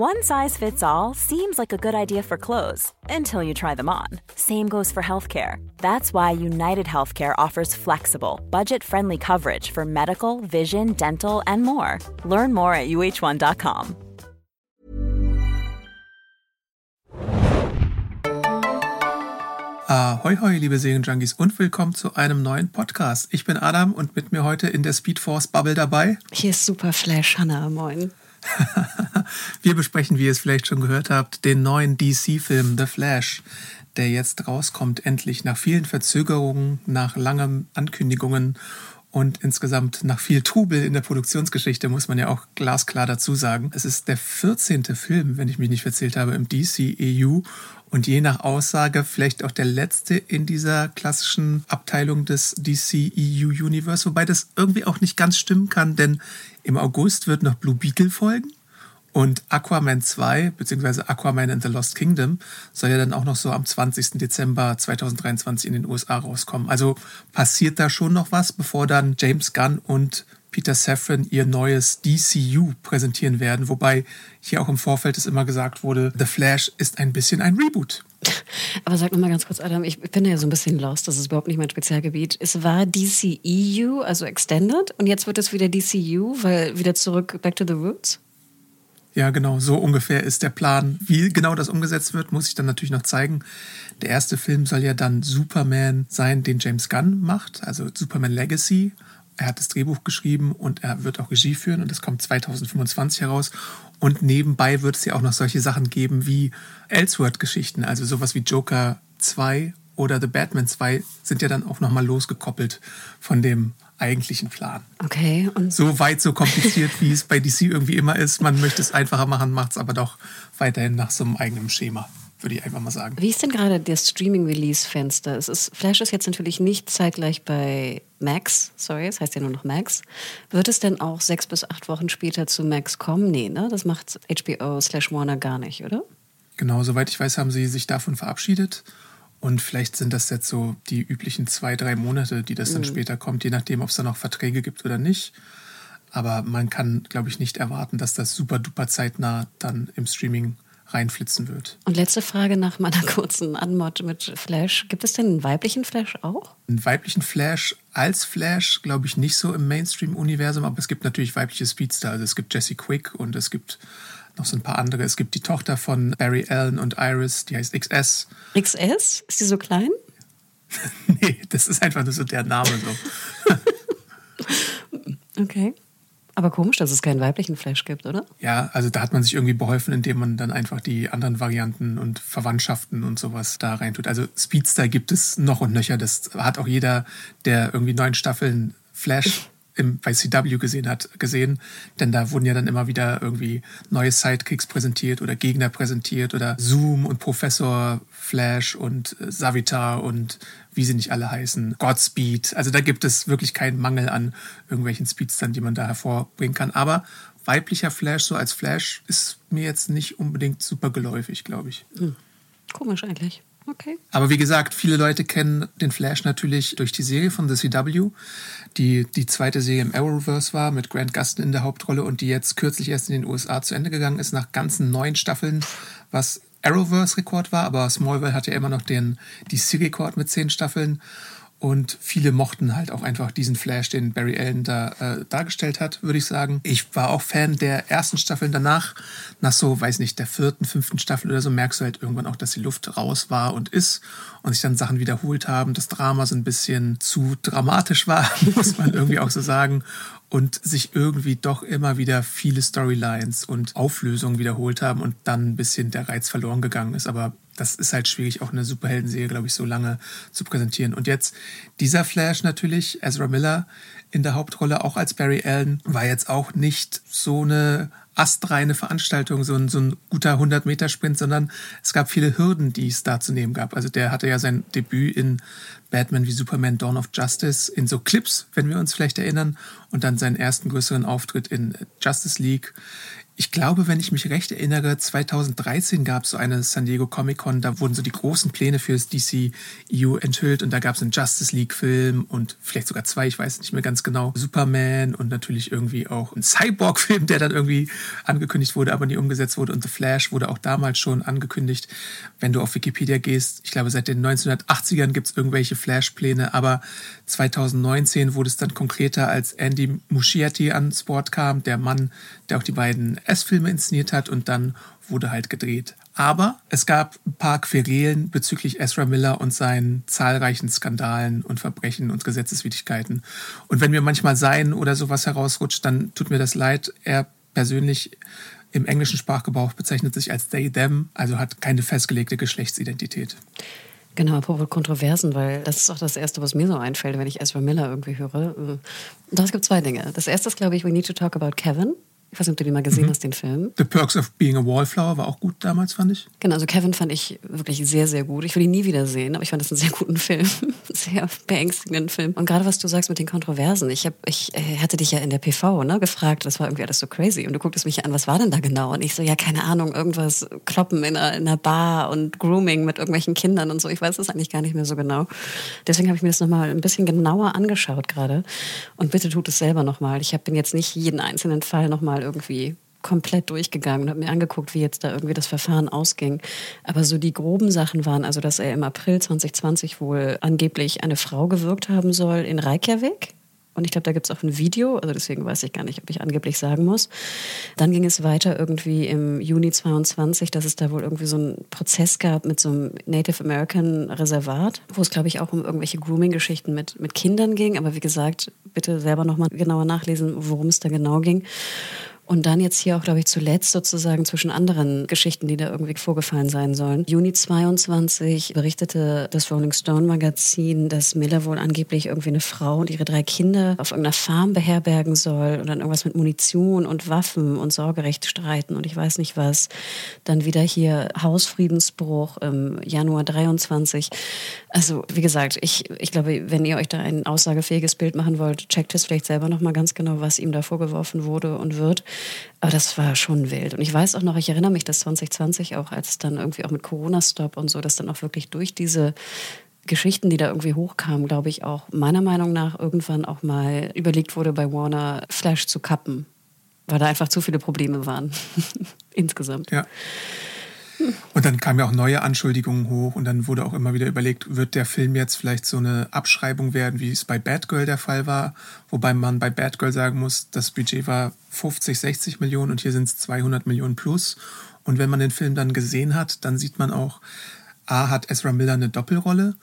One size fits all seems like a good idea for clothes until you try them on. Same goes for healthcare. That's why United Healthcare offers flexible, budget friendly coverage for medical, vision, dental, and more. Learn more at uh1.com. Ahoi, hoi, liebe Serienjunkies und willkommen zu einem neuen Podcast. Ich bin Adam und mit mir heute in der Speedforce Bubble dabei. Hier ist Super Flash Hannah, moin. Wir besprechen, wie ihr es vielleicht schon gehört habt, den neuen DC-Film The Flash, der jetzt rauskommt, endlich nach vielen Verzögerungen, nach langen Ankündigungen und insgesamt nach viel Trubel in der Produktionsgeschichte muss man ja auch glasklar dazu sagen. Es ist der 14. Film, wenn ich mich nicht verzählt habe, im DCEU und je nach Aussage vielleicht auch der letzte in dieser klassischen Abteilung des DCEU Universe, wobei das irgendwie auch nicht ganz stimmen kann, denn im August wird noch Blue Beetle folgen und Aquaman 2, beziehungsweise Aquaman and the Lost Kingdom, soll ja dann auch noch so am 20. Dezember 2023 in den USA rauskommen. Also passiert da schon noch was, bevor dann James Gunn und Peter Safran ihr neues DCU präsentieren werden, wobei hier auch im Vorfeld es immer gesagt wurde, The Flash ist ein bisschen ein Reboot. Aber sag noch mal ganz kurz, Adam, ich bin ja so ein bisschen lost, das ist überhaupt nicht mein Spezialgebiet. Es war DCEU, also Extended, und jetzt wird es wieder DCU, weil wieder zurück, back to the roots? Ja, genau, so ungefähr ist der Plan. Wie genau das umgesetzt wird, muss ich dann natürlich noch zeigen. Der erste Film soll ja dann Superman sein, den James Gunn macht, also Superman Legacy. Er hat das Drehbuch geschrieben und er wird auch Regie führen und das kommt 2025 heraus. Und nebenbei wird es ja auch noch solche Sachen geben wie Ellsworth-Geschichten, also sowas wie Joker 2 oder The Batman 2 sind ja dann auch nochmal losgekoppelt von dem eigentlichen Plan. Okay. Und so weit, so kompliziert, wie es bei DC irgendwie immer ist. Man möchte es einfacher machen, macht es aber doch weiterhin nach so einem eigenen Schema würde ich einfach mal sagen. Wie ist denn gerade das Streaming-Release-Fenster? Es ist, Flash ist jetzt natürlich nicht zeitgleich bei Max, sorry, es heißt ja nur noch Max. Wird es denn auch sechs bis acht Wochen später zu Max kommen? Nee, ne? Das macht HBO slash Warner gar nicht, oder? Genau, soweit ich weiß, haben sie sich davon verabschiedet. Und vielleicht sind das jetzt so die üblichen zwei, drei Monate, die das dann mhm. später kommt, je nachdem, ob es da noch Verträge gibt oder nicht. Aber man kann, glaube ich, nicht erwarten, dass das super duper zeitnah dann im Streaming reinflitzen wird. Und letzte Frage nach meiner kurzen Anmod mit Flash. Gibt es denn einen weiblichen Flash auch? Einen weiblichen Flash als Flash, glaube ich, nicht so im Mainstream-Universum, aber es gibt natürlich weibliche Speedster. Also es gibt Jessie Quick und es gibt noch so ein paar andere. Es gibt die Tochter von Barry Allen und Iris, die heißt XS. XS? Ist sie so klein? nee, das ist einfach nur so der Name so. okay. Aber komisch, dass es keinen weiblichen Flash gibt, oder? Ja, also da hat man sich irgendwie beholfen, indem man dann einfach die anderen Varianten und Verwandtschaften und sowas da reintut. Also Speedster gibt es noch und nöcher. Das hat auch jeder, der irgendwie neun Staffeln Flash im, bei CW gesehen hat, gesehen. Denn da wurden ja dann immer wieder irgendwie neue Sidekicks präsentiert oder Gegner präsentiert oder Zoom und Professor Flash und äh, Savitar und wie sie nicht alle heißen, Godspeed. Also da gibt es wirklich keinen Mangel an irgendwelchen Speedstern, die man da hervorbringen kann. Aber weiblicher Flash so als Flash ist mir jetzt nicht unbedingt super geläufig, glaube ich. Hm. Komisch eigentlich. Okay. Aber wie gesagt, viele Leute kennen den Flash natürlich durch die Serie von The CW, die die zweite Serie im Arrowverse war, mit Grant Gustin in der Hauptrolle und die jetzt kürzlich erst in den USA zu Ende gegangen ist, nach ganzen neun Staffeln, was Arrowverse-Rekord war, aber Smallville hat ja immer noch den DC-Rekord mit zehn Staffeln. Und viele mochten halt auch einfach diesen Flash, den Barry Allen da äh, dargestellt hat, würde ich sagen. Ich war auch Fan der ersten Staffeln danach. Nach so, weiß nicht, der vierten, fünften Staffel oder so merkst du halt irgendwann auch, dass die Luft raus war und ist und sich dann Sachen wiederholt haben. Das Drama so ein bisschen zu dramatisch war, muss man irgendwie auch so sagen und sich irgendwie doch immer wieder viele Storylines und Auflösungen wiederholt haben und dann ein bisschen der Reiz verloren gegangen ist. Aber das ist halt schwierig, auch eine Superhelden-Serie, glaube ich, so lange zu präsentieren. Und jetzt dieser Flash natürlich, Ezra Miller in der Hauptrolle, auch als Barry Allen, war jetzt auch nicht so eine astreine Veranstaltung, so ein, so ein guter 100-Meter-Sprint, sondern es gab viele Hürden, die es da zu nehmen gab. Also der hatte ja sein Debüt in Batman wie Superman Dawn of Justice in so Clips, wenn wir uns vielleicht erinnern, und dann seinen ersten größeren Auftritt in Justice League Ich glaube, wenn ich mich recht erinnere, 2013 gab es so eine San Diego Comic Con, da wurden so die großen Pläne für das DCU enthüllt und da gab es einen Justice League-Film und vielleicht sogar zwei, ich weiß nicht mehr ganz genau, Superman und natürlich irgendwie auch ein Cyborg-Film, der dann irgendwie angekündigt wurde, aber nie umgesetzt wurde und The Flash wurde auch damals schon angekündigt. Wenn du auf Wikipedia gehst, ich glaube, seit den 1980ern gibt es irgendwelche Flash-Pläne, aber 2019 wurde es dann konkreter, als Andy Muschietti ans Board kam, der Mann, der auch die beiden S-Filme inszeniert hat und dann wurde halt gedreht. Aber es gab ein paar Querelen bezüglich Ezra Miller und seinen zahlreichen Skandalen und Verbrechen und Gesetzeswidrigkeiten. Und wenn mir manchmal sein oder sowas herausrutscht, dann tut mir das leid. Er persönlich im englischen Sprachgebrauch bezeichnet sich als they, them, also hat keine festgelegte Geschlechtsidentität. Genau, apropos Kontroversen, weil das ist auch das Erste, was mir so einfällt, wenn ich Ezra Miller irgendwie höre. Das gibt zwei Dinge. Das erste ist, glaube ich, we need to talk about Kevin. Ich weiß nicht, ob du den mal gesehen mhm. hast, den Film. The Perks of Being a Wallflower war auch gut damals, fand ich. Genau, also Kevin fand ich wirklich sehr, sehr gut. Ich will ihn nie wieder sehen, aber ich fand das einen sehr guten Film. sehr beängstigenden Film. Und gerade was du sagst mit den Kontroversen. Ich, hab, ich äh, hatte dich ja in der PV ne, gefragt, das war irgendwie alles so crazy. Und du gucktest mich an, was war denn da genau? Und ich so, ja, keine Ahnung, irgendwas kloppen in einer, in einer Bar und Grooming mit irgendwelchen Kindern und so. Ich weiß das eigentlich gar nicht mehr so genau. Deswegen habe ich mir das nochmal ein bisschen genauer angeschaut gerade. Und bitte tut es selber nochmal. Ich habe jetzt nicht jeden einzelnen Fall nochmal mal irgendwie komplett durchgegangen und habe mir angeguckt, wie jetzt da irgendwie das Verfahren ausging. Aber so die groben Sachen waren, also dass er im April 2020 wohl angeblich eine Frau gewirkt haben soll in Reykjavik und ich glaube, da gibt es auch ein Video, also deswegen weiß ich gar nicht, ob ich angeblich sagen muss. Dann ging es weiter irgendwie im Juni 22, dass es da wohl irgendwie so einen Prozess gab mit so einem Native American Reservat, wo es, glaube ich, auch um irgendwelche Grooming-Geschichten mit, mit Kindern ging. Aber wie gesagt, bitte selber nochmal genauer nachlesen, worum es da genau ging. Und dann jetzt hier auch, glaube ich, zuletzt sozusagen zwischen anderen Geschichten, die da irgendwie vorgefallen sein sollen. Juni 22 berichtete das Rolling Stone Magazin, dass Miller wohl angeblich irgendwie eine Frau und ihre drei Kinder auf irgendeiner Farm beherbergen soll und dann irgendwas mit Munition und Waffen und Sorgerecht streiten und ich weiß nicht was. Dann wieder hier Hausfriedensbruch im Januar 23. Also, wie gesagt, ich, ich glaube, wenn ihr euch da ein aussagefähiges Bild machen wollt, checkt es vielleicht selber nochmal ganz genau, was ihm da vorgeworfen wurde und wird. Aber das war schon wild. Und ich weiß auch noch, ich erinnere mich, dass 2020 auch, als dann irgendwie auch mit Corona-Stop und so, dass dann auch wirklich durch diese Geschichten, die da irgendwie hochkamen, glaube ich, auch meiner Meinung nach irgendwann auch mal überlegt wurde, bei Warner Flash zu kappen, weil da einfach zu viele Probleme waren. Insgesamt. Ja. Und dann kamen ja auch neue Anschuldigungen hoch und dann wurde auch immer wieder überlegt, wird der Film jetzt vielleicht so eine Abschreibung werden, wie es bei Batgirl der Fall war, wobei man bei Batgirl sagen muss, das Budget war 50, 60 Millionen und hier sind es 200 Millionen plus. Und wenn man den Film dann gesehen hat, dann sieht man auch, A hat Ezra Miller eine Doppelrolle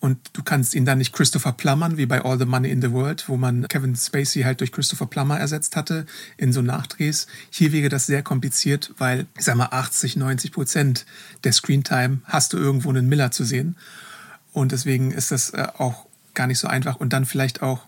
und du kannst ihn dann nicht Christopher Plummern, wie bei All the Money in the World, wo man Kevin Spacey halt durch Christopher Plummer ersetzt hatte in so Nachdrehs. Hier wäre das sehr kompliziert, weil, ich sag mal, 80, 90 Prozent der Screentime hast du irgendwo einen Miller zu sehen. Und deswegen ist das äh, auch gar nicht so einfach. Und dann vielleicht auch,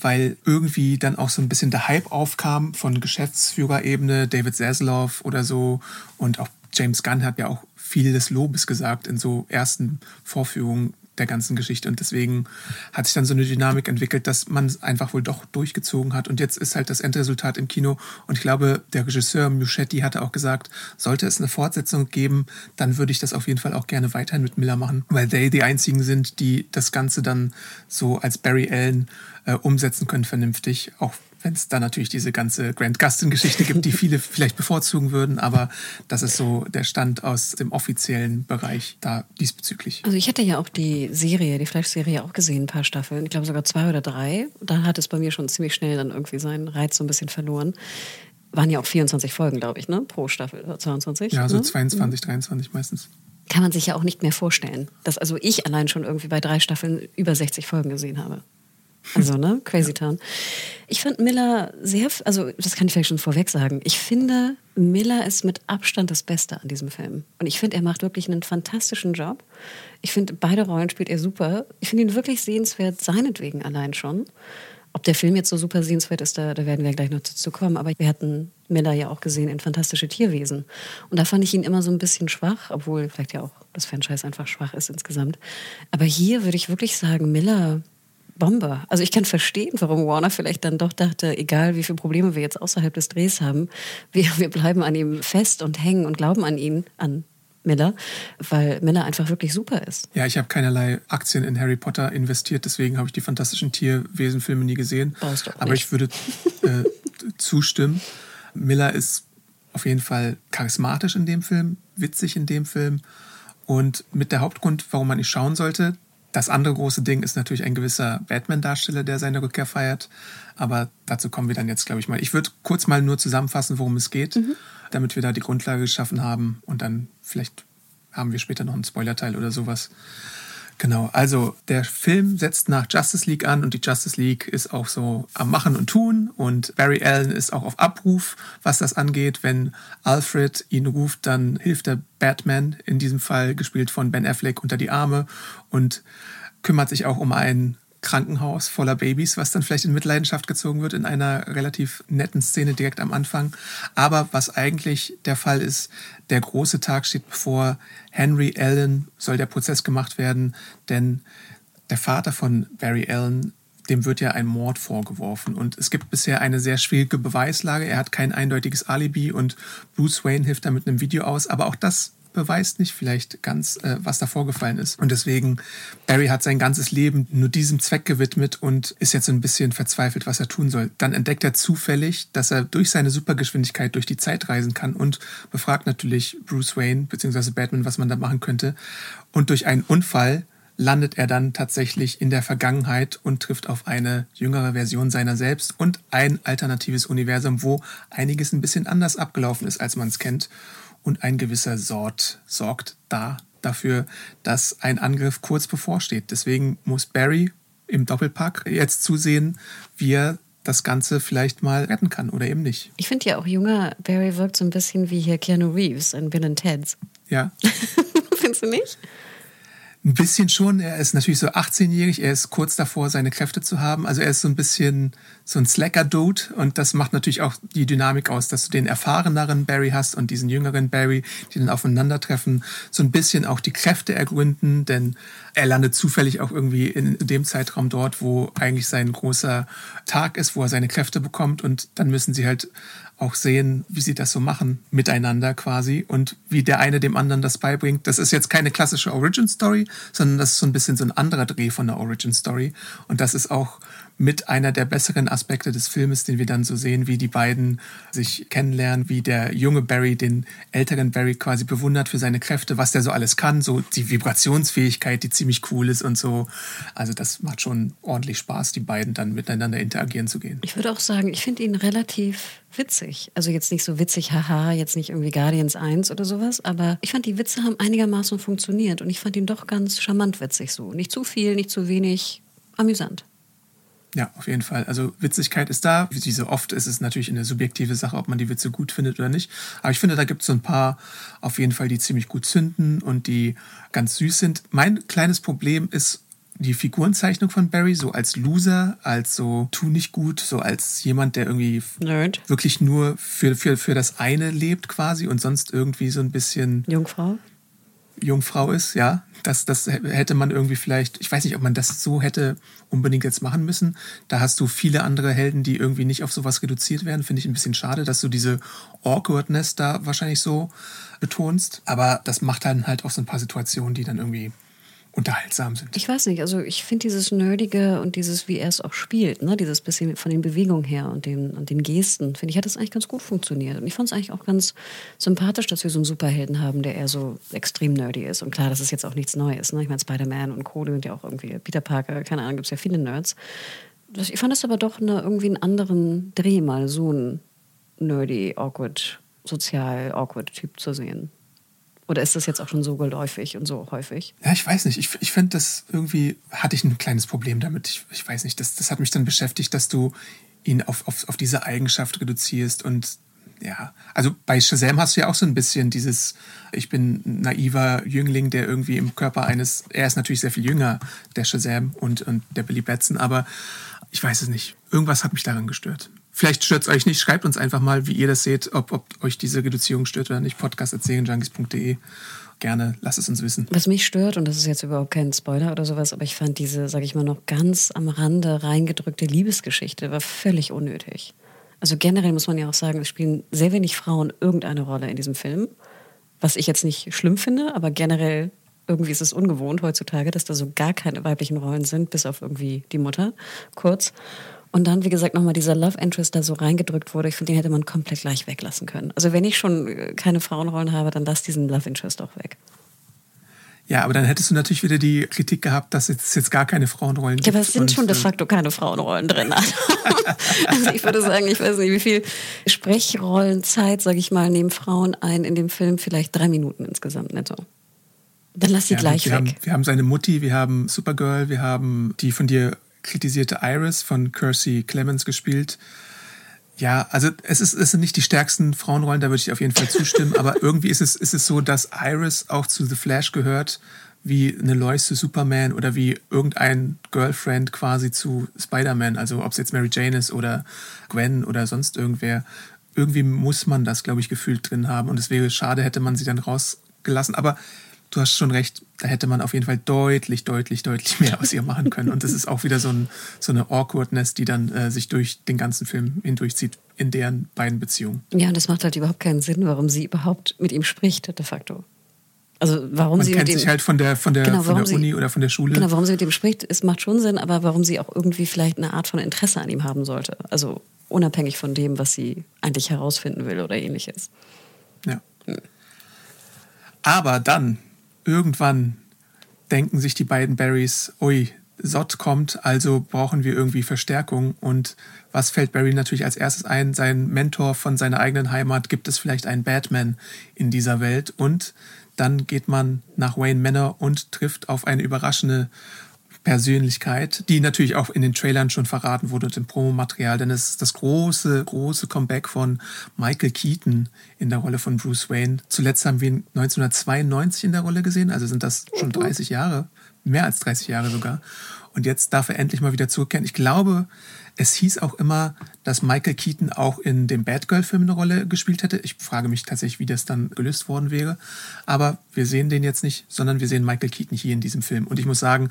weil irgendwie dann auch so ein bisschen der Hype aufkam von Geschäftsführerebene, David Zaslav oder so. Und auch James Gunn hat ja auch viel des Lobes gesagt in so ersten Vorführungen der ganzen Geschichte. Und deswegen hat sich dann so eine Dynamik entwickelt, dass man es einfach wohl doch durchgezogen hat. Und jetzt ist halt das Endresultat im Kino. Und ich glaube, der Regisseur Muschetti hatte auch gesagt, sollte es eine Fortsetzung geben, dann würde ich das auf jeden Fall auch gerne weiterhin mit Miller machen, weil they die einzigen sind, die das Ganze dann so als Barry Allen äh, umsetzen können vernünftig. Auch wenn es da natürlich diese ganze Grant Gustin-Geschichte gibt, die viele vielleicht bevorzugen würden, aber das ist so der Stand aus dem offiziellen Bereich da diesbezüglich. Also ich hatte ja auch die Serie, die Flash-Serie auch gesehen, ein paar Staffeln, ich glaube sogar zwei oder drei. Da hat es bei mir schon ziemlich schnell dann irgendwie seinen Reiz so ein bisschen verloren. Waren ja auch 24 Folgen, glaube ich, ne? Pro Staffel, 22. Ja, so ne? 22, 23 meistens kann man sich ja auch nicht mehr vorstellen, dass also ich allein schon irgendwie bei drei Staffeln über 60 Folgen gesehen habe. Also, ne? Crazy Town. Ich fand Miller sehr, also das kann ich vielleicht schon vorweg sagen. Ich finde, Miller ist mit Abstand das Beste an diesem Film. Und ich finde, er macht wirklich einen fantastischen Job. Ich finde, beide Rollen spielt er super. Ich finde ihn wirklich sehenswert, seinetwegen allein schon. Ob der Film jetzt so super sehenswert ist, da, da werden wir gleich noch dazu kommen. Aber wir hatten Miller ja auch gesehen in Fantastische Tierwesen. Und da fand ich ihn immer so ein bisschen schwach, obwohl vielleicht ja auch das Franchise einfach schwach ist insgesamt. Aber hier würde ich wirklich sagen, Miller Bombe. Also ich kann verstehen, warum Warner vielleicht dann doch dachte, egal wie viele Probleme wir jetzt außerhalb des Drehs haben, wir, wir bleiben an ihm fest und hängen und glauben an ihn, an Miller, weil Miller einfach wirklich super ist. Ja, ich habe keinerlei Aktien in Harry Potter investiert, deswegen habe ich die fantastischen Tierwesenfilme nie gesehen. Brauchst du auch Aber nicht. ich würde äh, zustimmen. Miller ist auf jeden Fall charismatisch in dem Film, witzig in dem Film und mit der Hauptgrund, warum man ihn schauen sollte. Das andere große Ding ist natürlich ein gewisser Batman-Darsteller, der seine Rückkehr feiert. Aber dazu kommen wir dann jetzt, glaube ich, mal. Ich würde kurz mal nur zusammenfassen, worum es geht, damit wir da die Grundlage geschaffen haben. Und dann vielleicht haben wir später noch einen Spoilerteil oder sowas. Genau, also der Film setzt nach Justice League an und die Justice League ist auch so am Machen und Tun und Barry Allen ist auch auf Abruf, was das angeht. Wenn Alfred ihn ruft, dann hilft der Batman, in diesem Fall gespielt von Ben Affleck, unter die Arme und kümmert sich auch um ein Krankenhaus voller Babys, was dann vielleicht in Mitleidenschaft gezogen wird in einer relativ netten Szene direkt am Anfang. Aber was eigentlich der Fall ist, der große Tag steht bevor. Henry Allen soll der Prozess gemacht werden, denn der Vater von Barry Allen, dem wird ja ein Mord vorgeworfen. Und es gibt bisher eine sehr schwierige Beweislage. Er hat kein eindeutiges Alibi und Bruce Wayne hilft da mit einem Video aus. Aber auch das beweist nicht vielleicht ganz, äh, was da vorgefallen ist. Und deswegen, Barry hat sein ganzes Leben nur diesem Zweck gewidmet und ist jetzt so ein bisschen verzweifelt, was er tun soll. Dann entdeckt er zufällig, dass er durch seine Supergeschwindigkeit durch die Zeit reisen kann und befragt natürlich Bruce Wayne bzw. Batman, was man da machen könnte. Und durch einen Unfall landet er dann tatsächlich in der Vergangenheit und trifft auf eine jüngere Version seiner selbst und ein alternatives Universum, wo einiges ein bisschen anders abgelaufen ist, als man es kennt. Und ein gewisser Sort sorgt da dafür, dass ein Angriff kurz bevorsteht. Deswegen muss Barry im Doppelpack jetzt zusehen, wie er das Ganze vielleicht mal retten kann oder eben nicht. Ich finde ja auch junger Barry wirkt so ein bisschen wie hier Keanu Reeves in Bill Ted's. Ja, Findest du nicht? Ein bisschen schon. Er ist natürlich so 18-jährig. Er ist kurz davor, seine Kräfte zu haben. Also er ist so ein bisschen so ein Slacker-Dude. Und das macht natürlich auch die Dynamik aus, dass du den erfahreneren Barry hast und diesen jüngeren Barry, die dann aufeinandertreffen. So ein bisschen auch die Kräfte ergründen, denn er landet zufällig auch irgendwie in dem Zeitraum dort, wo eigentlich sein großer Tag ist, wo er seine Kräfte bekommt. Und dann müssen sie halt auch sehen, wie sie das so machen miteinander quasi und wie der eine dem anderen das beibringt. Das ist jetzt keine klassische Origin Story, sondern das ist so ein bisschen so ein anderer Dreh von der Origin Story. Und das ist auch mit einer der besseren Aspekte des Filmes, den wir dann so sehen, wie die beiden sich kennenlernen, wie der junge Barry den älteren Barry quasi bewundert für seine Kräfte, was der so alles kann, so die Vibrationsfähigkeit, die ziemlich cool ist und so. Also das macht schon ordentlich Spaß, die beiden dann miteinander interagieren zu gehen. Ich würde auch sagen, ich finde ihn relativ witzig. Also jetzt nicht so witzig, haha, jetzt nicht irgendwie Guardians 1 oder sowas, aber ich fand, die Witze haben einigermaßen funktioniert und ich fand ihn doch ganz charmant witzig so. Nicht zu viel, nicht zu wenig, amüsant. Ja, auf jeden Fall. Also Witzigkeit ist da. Wie so oft ist es natürlich eine subjektive Sache, ob man die Witze gut findet oder nicht. Aber ich finde, da gibt es so ein paar auf jeden Fall, die ziemlich gut zünden und die ganz süß sind. Mein kleines Problem ist die Figurenzeichnung von Barry, so als Loser, als so tu nicht gut, so als jemand, der irgendwie Nerd. wirklich nur für, für, für das eine lebt quasi und sonst irgendwie so ein bisschen Jungfrau. Jungfrau ist, ja. Das, das hätte man irgendwie vielleicht, ich weiß nicht, ob man das so hätte unbedingt jetzt machen müssen. Da hast du viele andere Helden, die irgendwie nicht auf sowas reduziert werden. Finde ich ein bisschen schade, dass du diese Awkwardness da wahrscheinlich so betonst. Aber das macht dann halt auch so ein paar Situationen, die dann irgendwie unterhaltsam sind. Ich weiß nicht, also ich finde dieses Nerdige und dieses, wie er es auch spielt, ne, dieses bisschen von den Bewegungen her und den, und den Gesten, finde ich, hat das eigentlich ganz gut funktioniert. Und ich fand es eigentlich auch ganz sympathisch, dass wir so einen Superhelden haben, der eher so extrem nerdy ist. Und klar, das ist jetzt auch nichts Neues. Ne? Ich meine, Spider-Man und Co. sind ja auch irgendwie, Peter Parker, keine Ahnung, gibt es ja viele Nerds. Das, ich fand das aber doch eine, irgendwie einen anderen Dreh, mal so einen nerdy, awkward, sozial awkward Typ zu sehen. Oder ist das jetzt auch schon so geläufig und so häufig? Ja, ich weiß nicht. Ich, ich finde das irgendwie, hatte ich ein kleines Problem damit. Ich, ich weiß nicht, das, das hat mich dann beschäftigt, dass du ihn auf, auf, auf diese Eigenschaft reduzierst und ja, also bei Shazam hast du ja auch so ein bisschen dieses, ich bin naiver Jüngling, der irgendwie im Körper eines, er ist natürlich sehr viel jünger, der Shazam und, und der Billy Batson, aber ich weiß es nicht. Irgendwas hat mich daran gestört. Vielleicht stört es euch nicht. Schreibt uns einfach mal, wie ihr das seht, ob, ob euch diese Reduzierung stört oder nicht. Podcast.serienjunkies.de gerne, lasst es uns wissen. Was mich stört, und das ist jetzt überhaupt kein Spoiler oder sowas, aber ich fand diese, sag ich mal, noch ganz am Rande reingedrückte Liebesgeschichte war völlig unnötig. Also generell muss man ja auch sagen, es spielen sehr wenig Frauen irgendeine Rolle in diesem Film. Was ich jetzt nicht schlimm finde, aber generell irgendwie ist es ungewohnt heutzutage, dass da so gar keine weiblichen Rollen sind, bis auf irgendwie die Mutter, kurz. Und dann, wie gesagt, nochmal dieser Love Interest da so reingedrückt wurde. Ich finde, den hätte man komplett gleich weglassen können. Also wenn ich schon äh, keine Frauenrollen habe, dann lass diesen Love Interest auch weg. Ja, aber dann hättest du natürlich wieder die Kritik gehabt, dass es jetzt gar keine Frauenrollen gibt. Ja, aber es sind schon de facto keine Frauenrollen drin. also ich würde sagen, ich weiß nicht, wie viel Sprechrollenzeit, sage ich mal, nehmen Frauen ein in dem Film. Vielleicht drei Minuten insgesamt netto. Dann lass sie ja, gleich wir weg. Haben, wir haben seine Mutti, wir haben Supergirl, wir haben die von dir kritisierte Iris von Kersey Clemens gespielt. Ja, also es, ist, es sind nicht die stärksten Frauenrollen, da würde ich auf jeden Fall zustimmen, aber irgendwie ist es, ist es so, dass Iris auch zu The Flash gehört, wie eine Lois zu Superman oder wie irgendein Girlfriend quasi zu Spider-Man, also ob es jetzt Mary Jane ist oder Gwen oder sonst irgendwer. Irgendwie muss man das, glaube ich, gefühlt drin haben und es wäre schade, hätte man sie dann rausgelassen. Aber du hast schon recht, da hätte man auf jeden Fall deutlich, deutlich, deutlich mehr aus ihr machen können. Und das ist auch wieder so, ein, so eine Awkwardness, die dann äh, sich durch den ganzen Film hindurchzieht in deren beiden Beziehungen. Ja, und das macht halt überhaupt keinen Sinn, warum sie überhaupt mit ihm spricht, de facto. Also warum Man sie kennt mit sich ihm, halt von der, von der, Genau, von der Uni sie- oder von der Schule. Genau, warum sie mit ihm spricht, es macht schon Sinn, aber warum sie auch irgendwie vielleicht eine Art von Interesse an ihm haben sollte. Also unabhängig von dem, was sie eigentlich herausfinden will oder ähnliches. Ja. Aber dann, irgendwann, denken sich die beiden Barrys, ui, Sott kommt, also brauchen wir irgendwie Verstärkung. Und was fällt Barry natürlich als erstes ein? Sein Mentor von seiner eigenen Heimat, gibt es vielleicht einen Batman in dieser Welt? Und dann geht man nach Wayne Manor und trifft auf eine überraschende Persönlichkeit, die natürlich auch in den Trailern schon verraten wurde und im Promomaterial, denn es ist das große, große Comeback von Michael Keaton in der Rolle von Bruce Wayne. Zuletzt haben wir ihn 1992 in der Rolle gesehen, also sind das schon 30 Jahre, mehr als 30 Jahre sogar. Und jetzt darf er endlich mal wieder zurückkehren. Ich glaube, es hieß auch immer, dass Michael Keaton auch in dem Batgirl-Film eine Rolle gespielt hätte. Ich frage mich tatsächlich, wie das dann gelöst worden wäre. Aber wir sehen den jetzt nicht, sondern wir sehen Michael Keaton hier in diesem Film. Und ich muss sagen,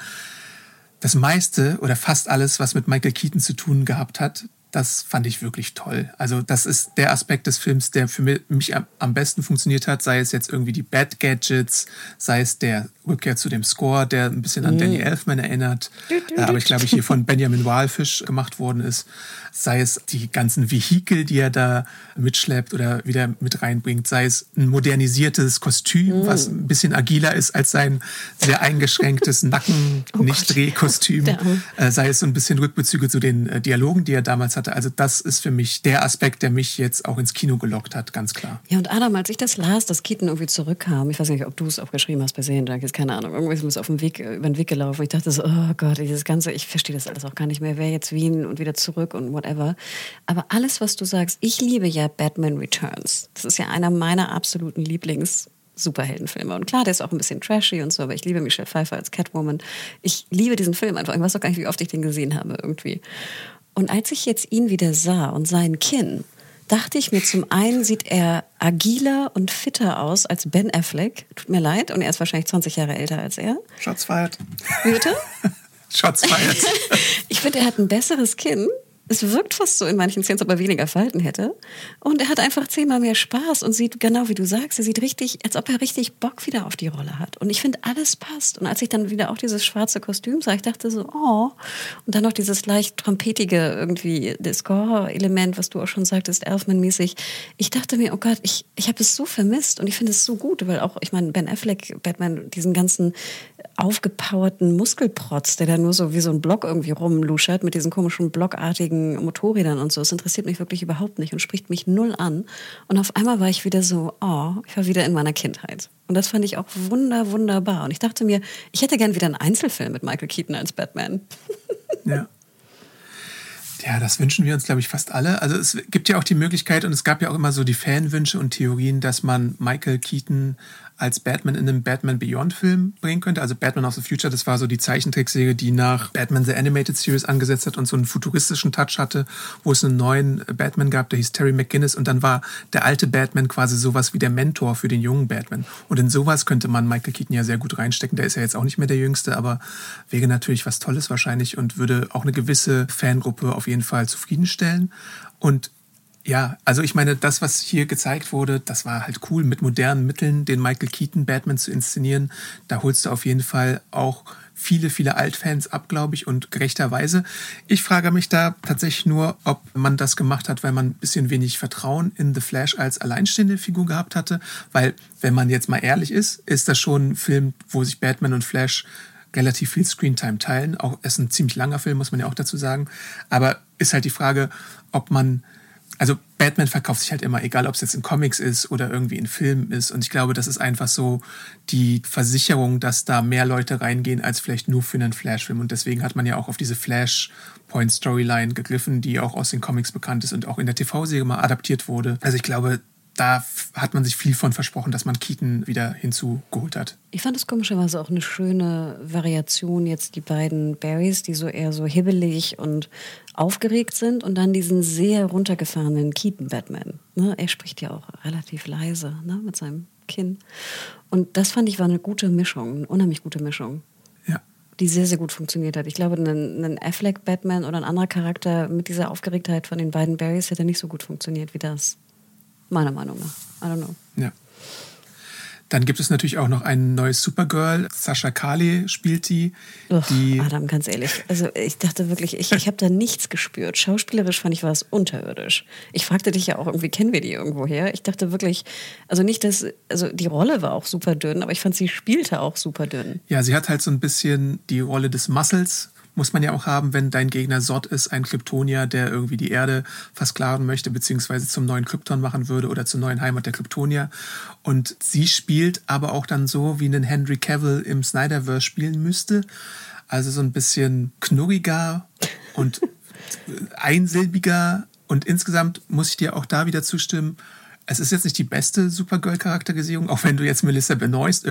das meiste oder fast alles, was mit Michael Keaton zu tun gehabt hat, das fand ich wirklich toll. Also das ist der Aspekt des Films, der für mich am- besten funktioniert hat, sei es jetzt irgendwie die Bad Gadgets, sei es der Rückkehr zu dem Score, der ein bisschen an Danny Elfman erinnert, äh, aber ich glaube hier von Benjamin Walfish gemacht worden ist, sei es die ganzen Vehikel, die er da mitschleppt oder wieder mit reinbringt, sei es ein modernisiertes Kostüm, was ein bisschen agiler ist als sein sehr eingeschränktes Nacken-Nicht-Dreh-Kostüm, Arme. äh, sei es so ein bisschen Rückbezüge zu den äh, Dialogen, die er damals hatte. Also das ist für mich der Aspekt, der mich jetzt auch ins Kino gelockt hat, ganz klar. Ja, und Adam, als ich das las, dass Keaton irgendwie zurückkam, ich weiß nicht, ob du es auch geschrieben hast bei Serienjunkies, keine Ahnung, irgendwie ist mir auf dem Weg, äh, über den Weg gelaufen. Ich dachte so, oh Gott, dieses Ganze, ich verstehe das alles auch gar nicht mehr, wer jetzt Wien und wieder zurück und whatever. Aber alles, was du sagst, ich liebe ja Batman Returns. Das ist ja einer meiner absoluten Lieblings- Superheldenfilme. Und klar, der ist auch ein bisschen trashy und so, aber ich liebe Michelle Pfeiffer als Catwoman. Ich liebe diesen Film einfach. Ich weiß auch gar nicht, wie oft ich den gesehen habe irgendwie. Und als ich jetzt ihn wieder sah und sein Kinn, dachte ich mir, zum einen sieht er agiler und fitter aus als Ben Affleck. Tut mir leid. Und er ist wahrscheinlich 20 Jahre älter als er. Shots fired. Wie bitte? Shots fired. Ich finde, er hat ein besseres Kinn. Es wirkt fast so in manchen Szenen, ob er weniger Falten hätte. Und er hat einfach zehnmal mehr Spaß und sieht genau wie du sagst, er sieht richtig, als ob er richtig Bock wieder auf die Rolle hat. Und ich finde, alles passt. Und als ich dann wieder auch dieses schwarze Kostüm sah, ich dachte so, oh. Und dann noch dieses leicht trompetige irgendwie, das Score-Element, was du auch schon sagtest, Elfman-mäßig. Ich dachte mir, oh Gott, ich, ich habe es so vermisst und ich finde es so gut, weil auch, ich meine, Ben Affleck, Batman, diesen ganzen aufgepowerten Muskelprotz, der da nur so wie so ein Block irgendwie rumluschert mit diesen komischen blockartigen Motorrädern und so. Es interessiert mich wirklich überhaupt nicht und spricht mich null an. Und auf einmal war ich wieder so, oh, ich war wieder in meiner Kindheit. Und das fand ich auch wunder, wunderbar. Und ich dachte mir, ich hätte gern wieder einen Einzelfilm mit Michael Keaton als Batman. Ja. Ja, das wünschen wir uns, glaube ich, fast alle. Also es gibt ja auch die Möglichkeit, und es gab ja auch immer so die Fanwünsche und Theorien, dass man Michael Keaton als Batman in einem Batman Beyond-Film bringen könnte. Also Batman of the Future, das war so die Zeichentrickserie, die nach Batman The Animated Series angesetzt hat und so einen futuristischen Touch hatte, wo es einen neuen Batman gab, der hieß Terry McGinnis und dann war der alte Batman quasi sowas wie der Mentor für den jungen Batman. Und in sowas könnte man Michael Keaton ja sehr gut reinstecken. Der ist ja jetzt auch nicht mehr der Jüngste, aber wäre natürlich was Tolles wahrscheinlich und würde auch eine gewisse Fangruppe auf jeden Fall zufriedenstellen. Und ja, also ich meine, das, was hier gezeigt wurde, das war halt cool, mit modernen Mitteln den Michael Keaton Batman zu inszenieren. Da holst du auf jeden Fall auch viele, viele Altfans ab, glaube ich, und gerechterweise. Ich frage mich da tatsächlich nur, ob man das gemacht hat, weil man ein bisschen wenig Vertrauen in The Flash als alleinstehende Figur gehabt hatte. Weil, wenn man jetzt mal ehrlich ist, ist das schon ein Film, wo sich Batman und Flash relativ viel Screentime teilen. Auch es ist ein ziemlich langer Film, muss man ja auch dazu sagen. Aber ist halt die Frage, ob man also Batman verkauft sich halt immer, egal ob es jetzt in Comics ist oder irgendwie in Filmen ist. Und ich glaube, das ist einfach so die Versicherung, dass da mehr Leute reingehen als vielleicht nur für einen Flash-Film. Und deswegen hat man ja auch auf diese Flashpoint-Storyline gegriffen, die auch aus den Comics bekannt ist und auch in der TV-Serie mal adaptiert wurde. Also ich glaube, da hat man sich viel von versprochen, dass man Keaton wieder hinzugeholt hat. Ich fand es komischerweise auch eine schöne Variation, jetzt die beiden Barrys, die so eher so hibbelig und aufgeregt sind und dann diesen sehr runtergefahrenen Keaton-Batman. Ne? Er spricht ja auch relativ leise ne? mit seinem Kinn. Und das fand ich war eine gute Mischung, eine unheimlich gute Mischung. Ja. Die sehr, sehr gut funktioniert hat. Ich glaube, ein, ein Affleck-Batman oder ein anderer Charakter mit dieser Aufgeregtheit von den beiden Barrys hätte nicht so gut funktioniert wie das. Meiner Meinung nach. I don't know. Ja. Dann gibt es natürlich auch noch ein neues Supergirl. Sascha Kali spielt die. Uch, die Adam, ganz ehrlich. Also ich dachte wirklich, ich, ich habe da nichts gespürt. Schauspielerisch fand ich war es unterirdisch. Ich fragte dich ja auch irgendwie, kennen wir die irgendwo her? Ich dachte wirklich, also nicht, dass, also die Rolle war auch super dünn, aber ich fand, sie spielte auch super dünn. Ja, sie hat halt so ein bisschen die Rolle des Muscles muss man ja auch haben, wenn dein Gegner Sod ist, ein Kryptonier, der irgendwie die Erde versklaven möchte, beziehungsweise zum neuen Krypton machen würde oder zur neuen Heimat der Kryptonier. Und sie spielt aber auch dann so, wie einen Henry Cavill im Snyderverse spielen müsste. Also so ein bisschen knurriger und einsilbiger. Und insgesamt muss ich dir auch da wieder zustimmen. Es ist jetzt nicht die beste Supergirl-Charakterisierung, auch wenn du jetzt Melissa Benoist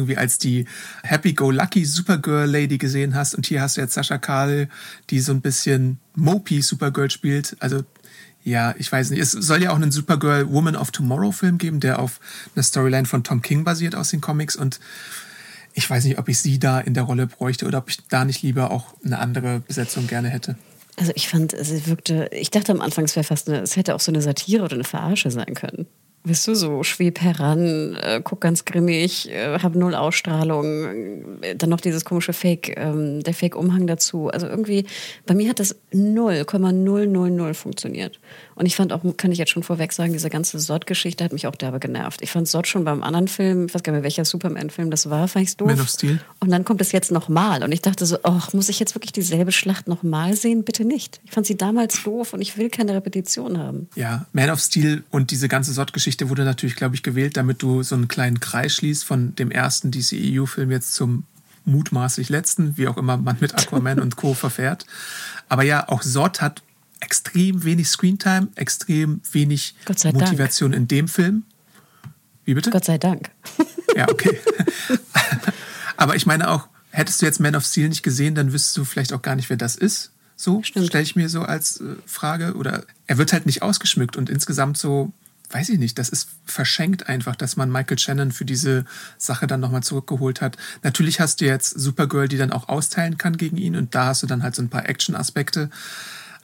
Irgendwie als die Happy-Go-Lucky Supergirl Lady gesehen hast und hier hast du jetzt Sascha Karl, die so ein bisschen mopey Supergirl spielt. Also ja, ich weiß nicht. Es soll ja auch einen Supergirl Woman of Tomorrow Film geben, der auf einer Storyline von Tom King basiert aus den Comics und ich weiß nicht, ob ich sie da in der Rolle bräuchte oder ob ich da nicht lieber auch eine andere Besetzung gerne hätte. Also ich fand, es wirkte, ich dachte am Anfang, es wäre fast eine, es hätte auch so eine Satire oder eine Verarsche sein können. Weißt du, so schweb heran, äh, guck ganz grimmig, äh, hab null Ausstrahlung, äh, dann noch dieses komische Fake, ähm, der Fake-Umhang dazu. Also irgendwie, bei mir hat das 0,000 funktioniert. Und ich fand auch, kann ich jetzt schon vorweg sagen, diese ganze Sod-Geschichte hat mich auch derbe genervt. Ich fand Sod schon beim anderen Film, ich weiß gar nicht mehr, welcher Superman-Film das war, fand ich doof. Man of Steel. Und dann kommt es jetzt nochmal. Und ich dachte so, ach, muss ich jetzt wirklich dieselbe Schlacht nochmal sehen? Bitte nicht. Ich fand sie damals doof und ich will keine Repetition haben. Ja, Man of Steel und diese ganze Sod-Geschichte wurde natürlich, glaube ich, gewählt, damit du so einen kleinen Kreis schließt von dem ersten DCEU-Film jetzt zum mutmaßlich letzten, wie auch immer man mit Aquaman und Co. verfährt. Aber ja, auch Sod hat extrem wenig Screentime, extrem wenig Motivation Dank. in dem Film. Wie bitte? Gott sei Dank. Ja, okay. Aber ich meine auch, hättest du jetzt Man of Steel nicht gesehen, dann wüsstest du vielleicht auch gar nicht, wer das ist. So stelle ich mir so als äh, Frage. Oder er wird halt nicht ausgeschmückt und insgesamt so, weiß ich nicht, das ist verschenkt einfach, dass man Michael Shannon für diese Sache dann nochmal zurückgeholt hat. Natürlich hast du jetzt Supergirl, die dann auch austeilen kann gegen ihn und da hast du dann halt so ein paar Action-Aspekte.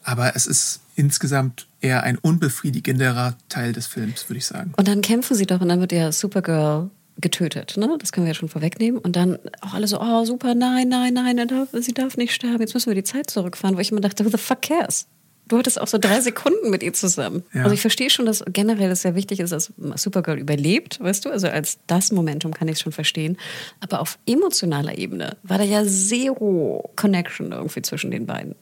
Aber es ist insgesamt eher ein unbefriedigenderer Teil des Films, würde ich sagen. Und dann kämpfen sie doch und dann wird ja Supergirl getötet. Ne? Das können wir ja schon vorwegnehmen. Und dann auch alle so, oh super, nein, nein, nein, sie darf nicht sterben. Jetzt müssen wir die Zeit zurückfahren, wo ich immer dachte, who the fuck cares? Du hattest auch so drei Sekunden mit ihr zusammen. Ja. Also ich verstehe schon, dass generell es sehr wichtig ist, dass Supergirl überlebt, weißt du? Also als das Momentum kann ich es schon verstehen. Aber auf emotionaler Ebene war da ja zero Connection irgendwie zwischen den beiden.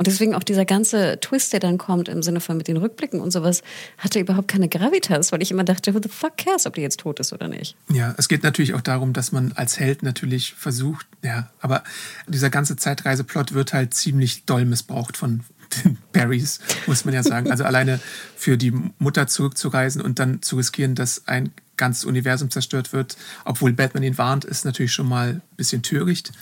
Und deswegen auch dieser ganze Twist, der dann kommt im Sinne von mit den Rückblicken und sowas, hatte überhaupt keine Gravitas, weil ich immer dachte, who the fuck cares, ob die jetzt tot ist oder nicht. Ja, es geht natürlich auch darum, dass man als Held natürlich versucht, ja, aber dieser ganze Zeitreiseplot wird halt ziemlich doll missbraucht von den Barrys, muss man ja sagen. Also alleine für die Mutter zurückzureisen und dann zu riskieren, dass ein ganzes Universum zerstört wird, obwohl Batman ihn warnt, ist natürlich schon mal ein bisschen töricht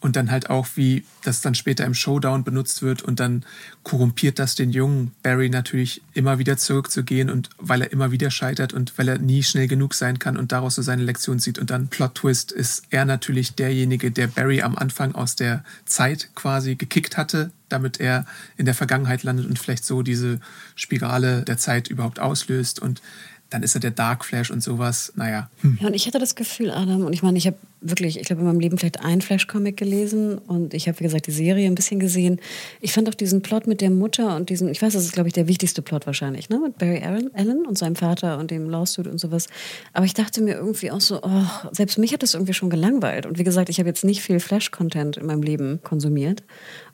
und dann halt auch, wie das dann später im Showdown benutzt wird und dann korrumpiert das den jungen Barry natürlich immer wieder zurückzugehen und weil er immer wieder scheitert und weil er nie schnell genug sein kann und daraus so seine Lektion sieht und dann Plot Twist ist er natürlich derjenige, der Barry am Anfang aus der Zeit quasi gekickt hatte, damit er in der Vergangenheit landet und vielleicht so diese Spirale der Zeit überhaupt auslöst. Und dann ist er der Dark Flash und sowas. Naja. Hm. Ja, und ich hatte das Gefühl, Adam, und ich meine, ich habe wirklich, ich glaube, in meinem Leben vielleicht einen Flash-Comic gelesen und ich habe, wie gesagt, die Serie ein bisschen gesehen. Ich fand auch diesen Plot mit der Mutter und diesen, ich weiß, das ist, glaube ich, der wichtigste Plot wahrscheinlich, ne? Mit Barry Allen und seinem Vater und dem Lawsuit und sowas. Aber ich dachte mir irgendwie auch so, oh, selbst mich hat das irgendwie schon gelangweilt. Und wie gesagt, ich habe jetzt nicht viel Flash-Content in meinem Leben konsumiert.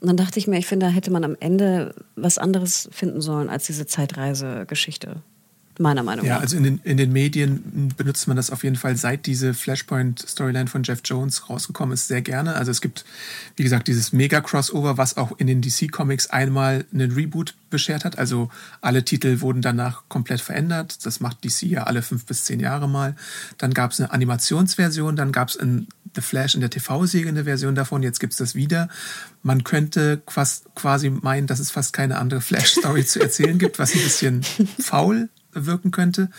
Und dann dachte ich mir, ich finde, da hätte man am Ende was anderes finden sollen als diese Zeitreise-Geschichte meiner Meinung nach. Ja, also in den, in den Medien benutzt man das auf jeden Fall, seit diese Flashpoint-Storyline von Jeff Jones rausgekommen ist, sehr gerne. Also es gibt, wie gesagt, dieses Mega-Crossover, was auch in den DC-Comics einmal einen Reboot beschert hat. Also alle Titel wurden danach komplett verändert. Das macht DC ja alle fünf bis zehn Jahre mal. Dann gab es eine Animationsversion, dann gab es in The Flash in der TV-Serie eine Version davon, jetzt gibt es das wieder. Man könnte quasi meinen, dass es fast keine andere Flash-Story zu erzählen gibt, was ein bisschen faul wirken könnte.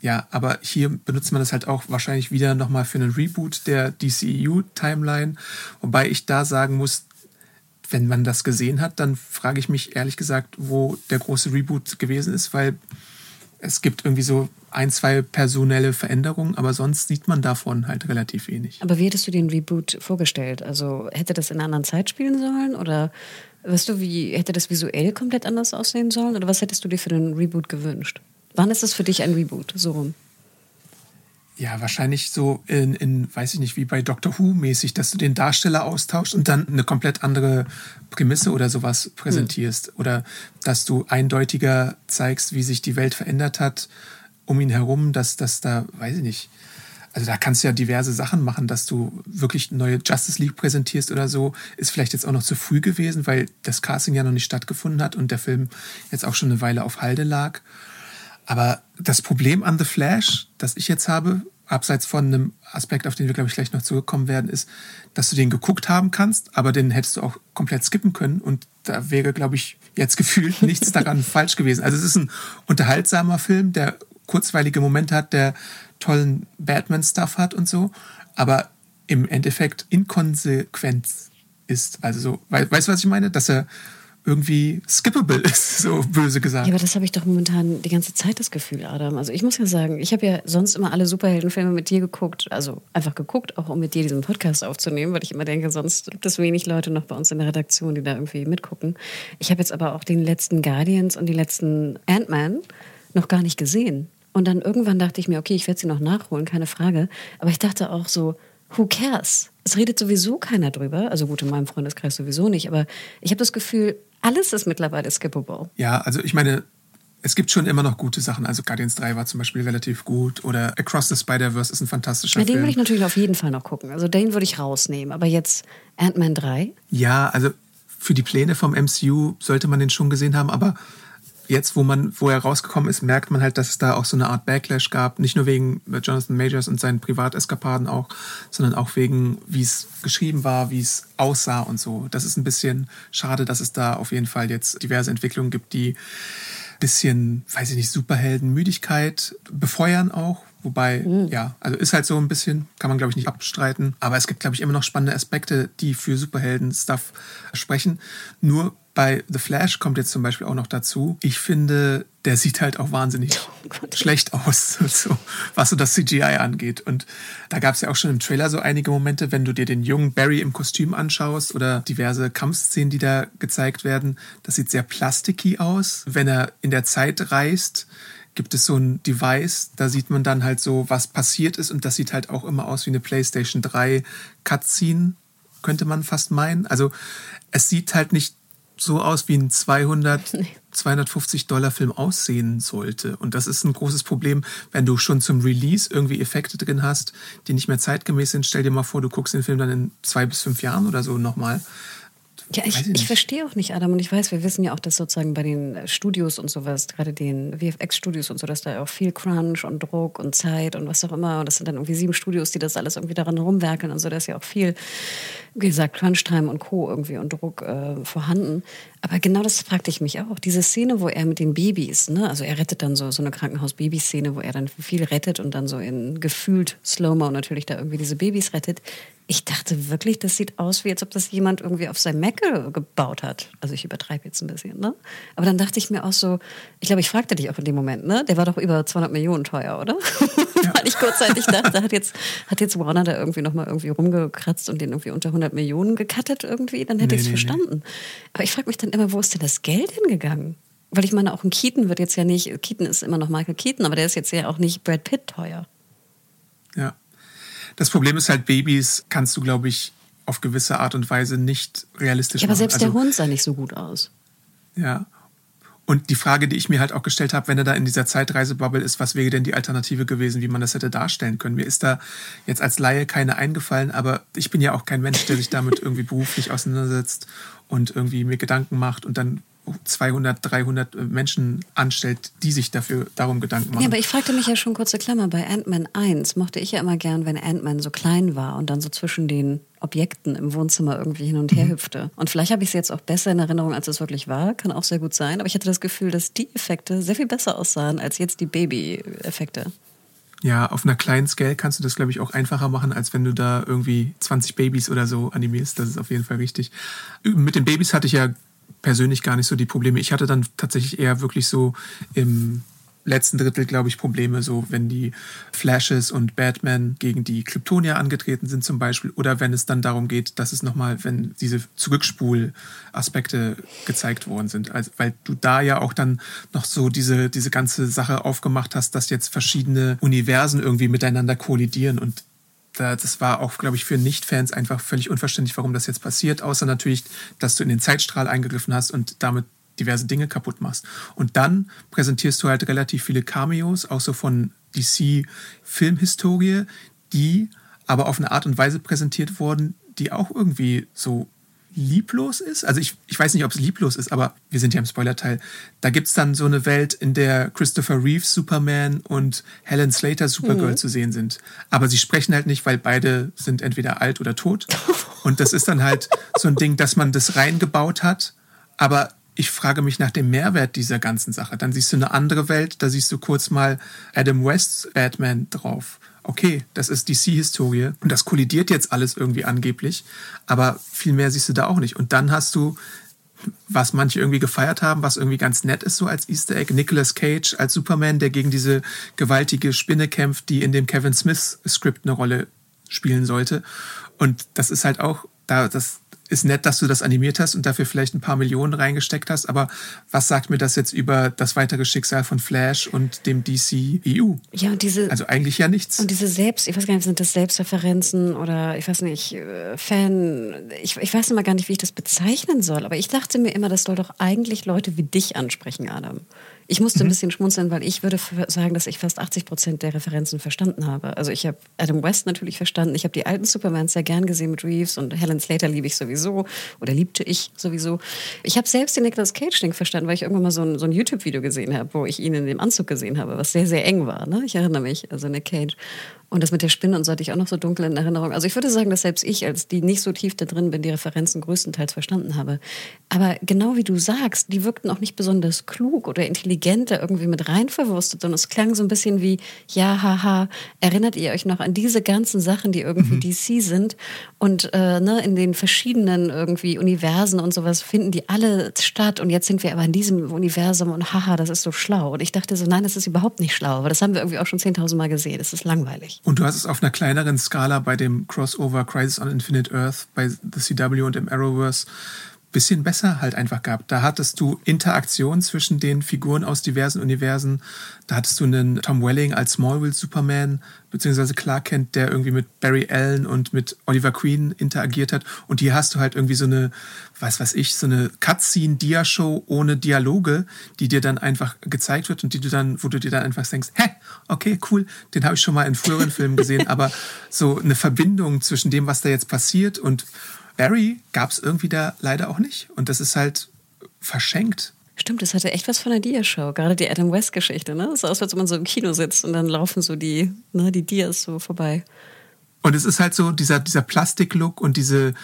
Ja, aber hier benutzt man das halt auch wahrscheinlich wieder nochmal für einen Reboot der DCEU-Timeline. Wobei ich da sagen muss, wenn man das gesehen hat, dann frage ich mich ehrlich gesagt, wo der große Reboot gewesen ist, weil es gibt irgendwie so ein, zwei personelle Veränderungen, aber sonst sieht man davon halt relativ wenig. Aber wie hättest du den Reboot vorgestellt? Also hätte das in einer anderen Zeit spielen sollen oder weißt du, wie hätte das visuell komplett anders aussehen sollen oder was hättest du dir für den Reboot gewünscht? Wann ist es für dich ein Reboot? So rum. Ja, wahrscheinlich so in, in, weiß ich nicht, wie bei Doctor Who mäßig, dass du den Darsteller austauschst und dann eine komplett andere Prämisse oder sowas präsentierst. Hm. Oder dass du eindeutiger zeigst, wie sich die Welt verändert hat um ihn herum, dass, dass da, weiß ich nicht, also da kannst du ja diverse Sachen machen, dass du wirklich neue Justice League präsentierst oder so, ist vielleicht jetzt auch noch zu früh gewesen, weil das Casting ja noch nicht stattgefunden hat und der Film jetzt auch schon eine Weile auf Halde lag. Aber das Problem an The Flash, das ich jetzt habe, abseits von einem Aspekt, auf den wir, glaube ich, gleich noch zurückkommen werden, ist, dass du den geguckt haben kannst, aber den hättest du auch komplett skippen können. Und da wäre, glaube ich, jetzt gefühlt nichts daran falsch gewesen. Also es ist ein unterhaltsamer Film, der kurzweilige Momente hat, der tollen Batman-Stuff hat und so, aber im Endeffekt inkonsequent ist. Also so, weißt du, was ich meine? Dass er irgendwie skippable ist, so böse gesagt. Ja, aber das habe ich doch momentan die ganze Zeit das Gefühl, Adam. Also ich muss ja sagen, ich habe ja sonst immer alle Superheldenfilme mit dir geguckt, also einfach geguckt, auch um mit dir diesen Podcast aufzunehmen, weil ich immer denke, sonst gibt es wenig Leute noch bei uns in der Redaktion, die da irgendwie mitgucken. Ich habe jetzt aber auch den letzten Guardians und die letzten Ant-Man noch gar nicht gesehen. Und dann irgendwann dachte ich mir, okay, ich werde sie noch nachholen, keine Frage. Aber ich dachte auch so, who cares? Es redet sowieso keiner drüber. Also gut, in meinem Freundeskreis sowieso nicht. Aber ich habe das Gefühl, alles ist mittlerweile skippable. Ja, also ich meine, es gibt schon immer noch gute Sachen. Also Guardians 3 war zum Beispiel relativ gut oder Across the Spider-Verse ist ein fantastischer ja, Film. Den würde ich natürlich auf jeden Fall noch gucken. Also den würde ich rausnehmen. Aber jetzt Ant-Man 3? Ja, also für die Pläne vom MCU sollte man den schon gesehen haben, aber jetzt, wo man, wo er rausgekommen ist, merkt man halt, dass es da auch so eine Art Backlash gab. Nicht nur wegen Jonathan Majors und seinen Privateskapaden auch, sondern auch wegen, wie es geschrieben war, wie es aussah und so. Das ist ein bisschen schade, dass es da auf jeden Fall jetzt diverse Entwicklungen gibt, die bisschen, weiß ich nicht, Superheldenmüdigkeit befeuern auch, Wobei, mhm. ja, also ist halt so ein bisschen, kann man glaube ich nicht abstreiten. Aber es gibt glaube ich immer noch spannende Aspekte, die für Superhelden-Stuff sprechen. Nur bei The Flash kommt jetzt zum Beispiel auch noch dazu. Ich finde, der sieht halt auch wahnsinnig oh schlecht aus, so, was so das CGI angeht. Und da gab es ja auch schon im Trailer so einige Momente, wenn du dir den jungen Barry im Kostüm anschaust oder diverse Kampfszenen, die da gezeigt werden. Das sieht sehr plasticky aus. Wenn er in der Zeit reist, gibt es so ein Device, da sieht man dann halt so, was passiert ist und das sieht halt auch immer aus wie eine PlayStation 3 Cutscene, könnte man fast meinen. Also es sieht halt nicht so aus, wie ein 200, nee. 250 Dollar Film aussehen sollte. Und das ist ein großes Problem, wenn du schon zum Release irgendwie Effekte drin hast, die nicht mehr zeitgemäß sind. Stell dir mal vor, du guckst den Film dann in zwei bis fünf Jahren oder so nochmal. Ja, ich, ich, ich, verstehe auch nicht, Adam. Und ich weiß, wir wissen ja auch, dass sozusagen bei den Studios und sowas, gerade den VFX-Studios und so, dass da auch viel Crunch und Druck und Zeit und was auch immer. Und das sind dann irgendwie sieben Studios, die das alles irgendwie daran rumwerkeln und so. Da ist ja auch viel, wie gesagt, Crunch-Time und Co. irgendwie und Druck äh, vorhanden. Aber genau das fragte ich mich auch. Diese Szene, wo er mit den Babys, ne, also er rettet dann so, so eine Krankenhaus-Baby-Szene, wo er dann viel rettet und dann so in gefühlt Slow-Mo natürlich da irgendwie diese Babys rettet. Ich dachte wirklich, das sieht aus, wie als ob das jemand irgendwie auf sein Mac gebaut hat. Also ich übertreibe jetzt ein bisschen, ne? Aber dann dachte ich mir auch so, ich glaube, ich fragte dich auch in dem Moment, ne? Der war doch über 200 Millionen teuer, oder? Ja. Weil ich kurzzeitig dachte, hat jetzt, hat jetzt Warner da irgendwie nochmal irgendwie rumgekratzt und den irgendwie unter 100 Millionen gecuttet irgendwie? Dann hätte nee, ich es nee, verstanden. Nee. Aber ich frage mich dann immer, wo ist denn das Geld hingegangen? Weil ich meine, auch ein Keaton wird jetzt ja nicht, Keaton ist immer noch Michael Keaton, aber der ist jetzt ja auch nicht Brad Pitt teuer. Ja. Das Problem ist halt, Babys kannst du, glaube ich, auf gewisse Art und Weise nicht realistisch ja, aber selbst also, der Hund sah nicht so gut aus. Ja. Und die Frage, die ich mir halt auch gestellt habe, wenn er da in dieser Zeitreisebubble ist, was wäre denn die Alternative gewesen, wie man das hätte darstellen können? Mir ist da jetzt als Laie keine eingefallen, aber ich bin ja auch kein Mensch, der sich damit irgendwie beruflich auseinandersetzt und irgendwie mir Gedanken macht und dann 200, 300 Menschen anstellt, die sich dafür darum Gedanken machen. Ja, aber ich fragte mich ja schon kurze Klammer, bei Ant-Man 1 mochte ich ja immer gern, wenn Ant-Man so klein war und dann so zwischen den Objekten im Wohnzimmer irgendwie hin und her mhm. hüpfte. Und vielleicht habe ich es jetzt auch besser in Erinnerung, als es wirklich war, kann auch sehr gut sein, aber ich hatte das Gefühl, dass die Effekte sehr viel besser aussahen als jetzt die Baby-Effekte. Ja, auf einer kleinen Scale kannst du das, glaube ich, auch einfacher machen, als wenn du da irgendwie 20 Babys oder so animierst. Das ist auf jeden Fall richtig. Mit den Babys hatte ich ja persönlich gar nicht so die Probleme. Ich hatte dann tatsächlich eher wirklich so im letzten Drittel, glaube ich, Probleme, so wenn die Flashes und Batman gegen die Kryptonier angetreten sind zum Beispiel oder wenn es dann darum geht, dass es nochmal, wenn diese Zurückspul-Aspekte gezeigt worden sind. Also, weil du da ja auch dann noch so diese, diese ganze Sache aufgemacht hast, dass jetzt verschiedene Universen irgendwie miteinander kollidieren und das war auch, glaube ich, für Nicht-Fans einfach völlig unverständlich, warum das jetzt passiert, außer natürlich, dass du in den Zeitstrahl eingegriffen hast und damit diverse Dinge kaputt machst. Und dann präsentierst du halt relativ viele Cameos, auch so von DC-Filmhistorie, die aber auf eine Art und Weise präsentiert wurden, die auch irgendwie so lieblos ist. Also ich, ich weiß nicht, ob es lieblos ist, aber wir sind ja im Spoilerteil. Da gibt es dann so eine Welt, in der Christopher Reeves Superman und Helen Slater Supergirl mhm. zu sehen sind. Aber sie sprechen halt nicht, weil beide sind entweder alt oder tot. Und das ist dann halt so ein Ding, dass man das reingebaut hat. Aber ich frage mich nach dem Mehrwert dieser ganzen Sache. Dann siehst du eine andere Welt, da siehst du kurz mal Adam Wests Batman drauf okay, das ist DC-Historie und das kollidiert jetzt alles irgendwie angeblich, aber viel mehr siehst du da auch nicht. Und dann hast du, was manche irgendwie gefeiert haben, was irgendwie ganz nett ist, so als Easter Egg, Nicolas Cage als Superman, der gegen diese gewaltige Spinne kämpft, die in dem Kevin Smith-Skript eine Rolle spielen sollte. Und das ist halt auch, da, das, ist nett, dass du das animiert hast und dafür vielleicht ein paar Millionen reingesteckt hast, aber was sagt mir das jetzt über das weitere Schicksal von Flash und dem DC EU? Ja, und diese. Also eigentlich ja nichts. Und diese Selbst, ich weiß gar nicht, sind das Selbstreferenzen oder ich weiß nicht, äh, Fan, ich, ich weiß immer gar nicht, wie ich das bezeichnen soll, aber ich dachte mir immer, das soll doch eigentlich Leute wie dich ansprechen, Adam. Ich musste mhm. ein bisschen schmunzeln, weil ich würde sagen, dass ich fast 80 Prozent der Referenzen verstanden habe. Also ich habe Adam West natürlich verstanden. Ich habe die alten Supermans sehr gern gesehen mit Reeves und Helen Slater liebe ich sowieso oder liebte ich sowieso. Ich habe selbst den Nicolas Cage-Ding verstanden, weil ich irgendwann mal so ein, so ein YouTube-Video gesehen habe, wo ich ihn in dem Anzug gesehen habe, was sehr, sehr eng war. Ne? Ich erinnere mich, also Nick Cage. Und das mit der Spinne und so hatte ich auch noch so dunkel in Erinnerung. Also ich würde sagen, dass selbst ich, als die nicht so tief da drin bin, die Referenzen größtenteils verstanden habe. Aber genau wie du sagst, die wirkten auch nicht besonders klug oder intelligent intelligent da irgendwie mit rein verwurstet. Und es klang so ein bisschen wie, ja, haha, erinnert ihr euch noch an diese ganzen Sachen, die irgendwie mhm. DC sind? Und äh, ne, in den verschiedenen irgendwie Universen und sowas finden die alle statt. Und jetzt sind wir aber in diesem Universum und haha, das ist so schlau. Und ich dachte so, nein, das ist überhaupt nicht schlau, weil das haben wir irgendwie auch schon 10.000 Mal gesehen. Das ist langweilig. Und du hast es auf einer kleineren Skala bei dem Crossover Crisis on Infinite Earth bei The CW und im Arrowverse bisschen besser halt einfach gehabt. Da hattest du Interaktion zwischen den Figuren aus diversen Universen. Da hattest du einen Tom Welling als Smallville Superman, beziehungsweise Clark Kent, der irgendwie mit Barry Allen und mit Oliver Queen interagiert hat. Und hier hast du halt irgendwie so eine, was weiß ich, so eine Cutscene-Dia-Show ohne Dialoge, die dir dann einfach gezeigt wird und die du dann, wo du dir dann einfach denkst, hä, okay, cool, den habe ich schon mal in früheren Filmen gesehen, aber so eine Verbindung zwischen dem, was da jetzt passiert und Barry gab es irgendwie da leider auch nicht. Und das ist halt verschenkt. Stimmt, das hatte echt was von der Dia-Show. Gerade die Adam West-Geschichte, ne? Es ist aus, als wenn man so im Kino sitzt und dann laufen so die, ne, die Dias so vorbei. Und es ist halt so dieser, dieser Plastik-Look und diese,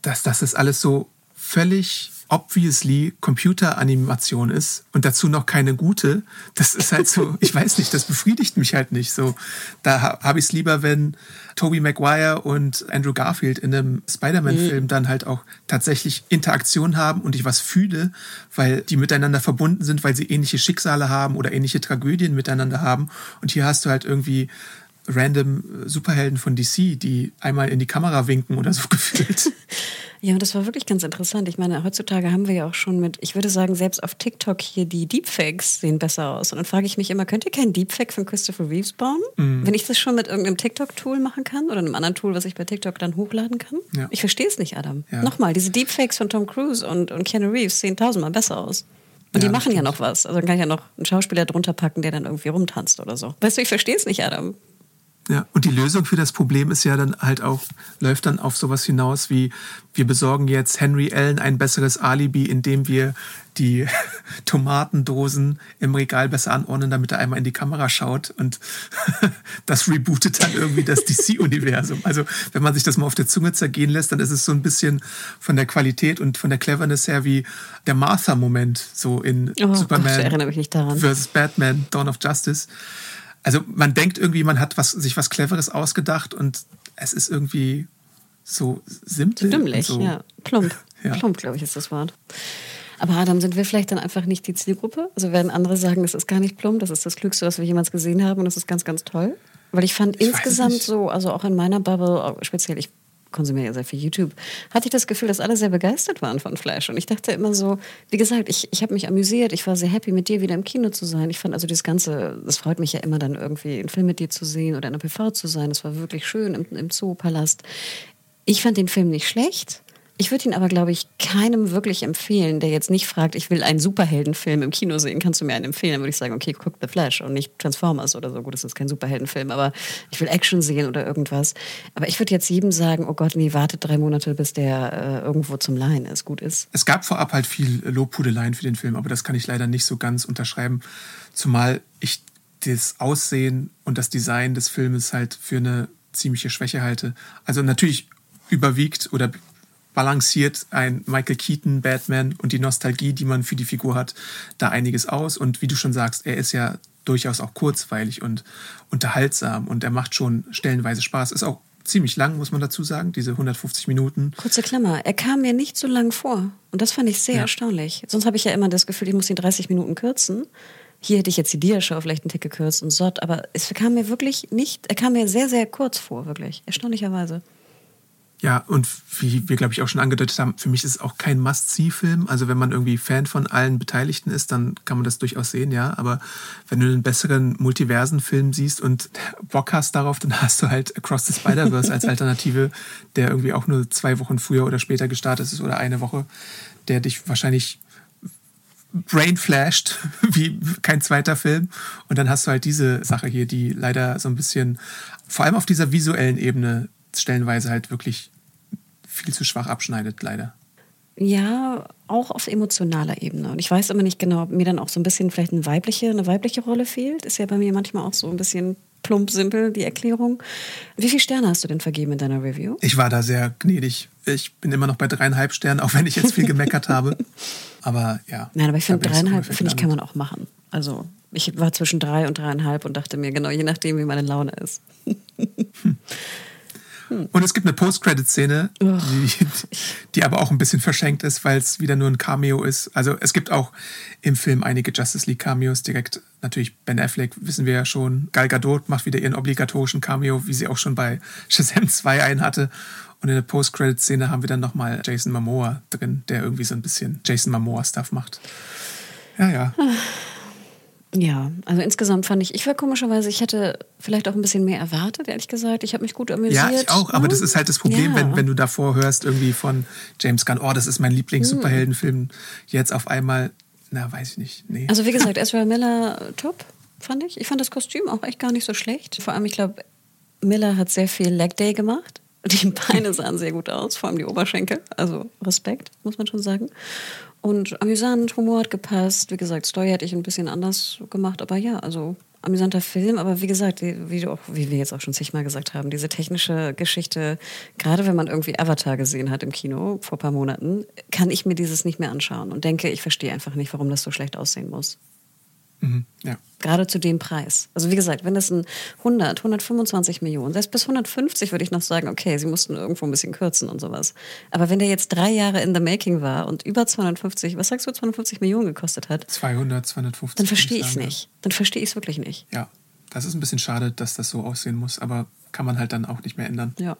dass das ist alles so völlig obviously Computeranimation ist und dazu noch keine gute, das ist halt so, ich weiß nicht, das befriedigt mich halt nicht so. Da habe ich es lieber, wenn Tobey Maguire und Andrew Garfield in einem Spider-Man-Film mhm. dann halt auch tatsächlich Interaktion haben und ich was fühle, weil die miteinander verbunden sind, weil sie ähnliche Schicksale haben oder ähnliche Tragödien miteinander haben. Und hier hast du halt irgendwie random Superhelden von DC, die einmal in die Kamera winken oder so gefühlt. Ja, und das war wirklich ganz interessant. Ich meine, heutzutage haben wir ja auch schon mit, ich würde sagen, selbst auf TikTok hier die Deepfakes sehen besser aus. Und dann frage ich mich immer, könnt ihr kein Deepfake von Christopher Reeves bauen? Mhm. Wenn ich das schon mit irgendeinem TikTok-Tool machen kann oder einem anderen Tool, was ich bei TikTok dann hochladen kann? Ja. Ich verstehe es nicht, Adam. Ja. Nochmal, diese Deepfakes von Tom Cruise und, und Keanu Reeves sehen tausendmal besser aus. Und ja, die machen ja noch was. Also dann kann ich ja noch einen Schauspieler drunter packen, der dann irgendwie rumtanzt oder so. Weißt du, ich verstehe es nicht, Adam. Ja, und die Lösung für das Problem ist ja dann halt auch, läuft dann auf sowas hinaus wie, wir besorgen jetzt Henry Allen ein besseres Alibi, indem wir die Tomatendosen im Regal besser anordnen, damit er einmal in die Kamera schaut und das rebootet dann irgendwie das DC-Universum. Also wenn man sich das mal auf der Zunge zergehen lässt, dann ist es so ein bisschen von der Qualität und von der Cleverness her wie der Martha-Moment so in oh, Superman Gott, versus Batman, Dawn of Justice also man denkt irgendwie, man hat was, sich was Cleveres ausgedacht und es ist irgendwie so simpel. Dümmlich, so. ja. Plump. Ja. Plump, glaube ich, ist das Wort. Aber Adam, sind wir vielleicht dann einfach nicht die Zielgruppe? Also werden andere sagen, das ist gar nicht plump, das ist das Klügste, was wir jemals gesehen haben und das ist ganz, ganz toll? Weil ich fand ich insgesamt so, also auch in meiner Bubble, speziell ich konsumiere ja sehr viel YouTube, hatte ich das Gefühl, dass alle sehr begeistert waren von Flash. Und ich dachte immer so, wie gesagt, ich, ich habe mich amüsiert, ich war sehr happy, mit dir wieder im Kino zu sein. Ich fand also das Ganze, das freut mich ja immer dann irgendwie, einen Film mit dir zu sehen oder in der PV zu sein. Das war wirklich schön im, im Zoopalast. Ich fand den Film nicht schlecht. Ich würde ihn aber, glaube ich, keinem wirklich empfehlen, der jetzt nicht fragt, ich will einen Superheldenfilm im Kino sehen, kannst du mir einen empfehlen? Dann würde ich sagen, okay, guck The Flash und nicht Transformers oder so. Gut, das ist kein Superheldenfilm, aber ich will Action sehen oder irgendwas. Aber ich würde jetzt jedem sagen, oh Gott, nee, wartet drei Monate, bis der äh, irgendwo zum Leihen ist, gut ist. Es gab vorab halt viel Lobhudeleien für den Film, aber das kann ich leider nicht so ganz unterschreiben. Zumal ich das Aussehen und das Design des Filmes halt für eine ziemliche Schwäche halte. Also natürlich überwiegt oder balanciert ein Michael Keaton Batman und die Nostalgie, die man für die Figur hat, da einiges aus. Und wie du schon sagst, er ist ja durchaus auch kurzweilig und unterhaltsam und er macht schon stellenweise Spaß. Ist auch ziemlich lang, muss man dazu sagen, diese 150 Minuten. Kurze Klammer, er kam mir nicht so lang vor. Und das fand ich sehr ja. erstaunlich. Sonst habe ich ja immer das Gefühl, ich muss ihn 30 Minuten kürzen. Hier hätte ich jetzt die Dia-Show vielleicht einen Tick gekürzt und Sott, aber es kam mir wirklich nicht, er kam mir sehr, sehr kurz vor, wirklich. Erstaunlicherweise. Ja, und wie wir, glaube ich, auch schon angedeutet haben, für mich ist es auch kein Must-See-Film. Also wenn man irgendwie Fan von allen Beteiligten ist, dann kann man das durchaus sehen, ja. Aber wenn du einen besseren Multiversen-Film siehst und Bock hast darauf, dann hast du halt Across the Spider-Verse als Alternative, der irgendwie auch nur zwei Wochen früher oder später gestartet ist oder eine Woche, der dich wahrscheinlich brain flasht wie kein zweiter Film. Und dann hast du halt diese Sache hier, die leider so ein bisschen, vor allem auf dieser visuellen Ebene, stellenweise halt wirklich viel zu schwach abschneidet, leider. Ja, auch auf emotionaler Ebene. Und ich weiß immer nicht genau, ob mir dann auch so ein bisschen vielleicht eine weibliche, eine weibliche Rolle fehlt. Ist ja bei mir manchmal auch so ein bisschen plump simpel, die Erklärung. Wie viele Sterne hast du denn vergeben in deiner Review? Ich war da sehr gnädig. Ich bin immer noch bei dreieinhalb Sternen, auch wenn ich jetzt viel gemeckert habe. aber ja. Nein, aber ich finde dreieinhalb, finde ich, kann man auch machen. Also ich war zwischen drei und dreieinhalb und dachte mir, genau, je nachdem, wie meine Laune ist. hm. Und es gibt eine Post-Credit-Szene, die, die, aber auch ein bisschen verschenkt ist, weil es wieder nur ein Cameo ist. Also es gibt auch im Film einige Justice League-Cameos direkt. Natürlich Ben Affleck, wissen wir ja schon. Gal Gadot macht wieder ihren obligatorischen Cameo, wie sie auch schon bei Shazam 2 einen hatte. Und in der Post-Credit-Szene haben wir dann nochmal Jason Momoa drin, der irgendwie so ein bisschen Jason Momoa-Stuff macht. Ja, ja. Ja, also insgesamt fand ich, ich war komischerweise, ich hätte vielleicht auch ein bisschen mehr erwartet, ehrlich gesagt. Ich habe mich gut amüsiert. Ja, ich auch, aber das ist halt das Problem, ja. wenn, wenn du davor hörst, irgendwie von James Gunn, oh, das ist mein Lieblings-Superheldenfilm, jetzt auf einmal, na, weiß ich nicht. Nee. Also wie gesagt, Ezra Miller top, fand ich. Ich fand das Kostüm auch echt gar nicht so schlecht. Vor allem, ich glaube, Miller hat sehr viel Leg Day gemacht. Die Beine sahen sehr gut aus, vor allem die Oberschenkel. Also Respekt, muss man schon sagen. Und amüsant, Humor hat gepasst. Wie gesagt, Story hätte ich ein bisschen anders gemacht, aber ja, also amüsanter Film. Aber wie gesagt, wie, auch, wie wir jetzt auch schon zigmal gesagt haben, diese technische Geschichte, gerade wenn man irgendwie Avatar gesehen hat im Kino vor ein paar Monaten, kann ich mir dieses nicht mehr anschauen und denke, ich verstehe einfach nicht, warum das so schlecht aussehen muss. Mhm, ja. Gerade zu dem Preis. Also wie gesagt, wenn das ein 100, 125 Millionen, selbst bis 150 würde ich noch sagen, okay, sie mussten irgendwo ein bisschen kürzen und sowas. Aber wenn der jetzt drei Jahre in the making war und über 250, was sagst du, 250 Millionen gekostet hat? 200, 250. Dann verstehe ich es nicht. Dann verstehe ich es wirklich nicht. Ja, das ist ein bisschen schade, dass das so aussehen muss, aber kann man halt dann auch nicht mehr ändern. Ja.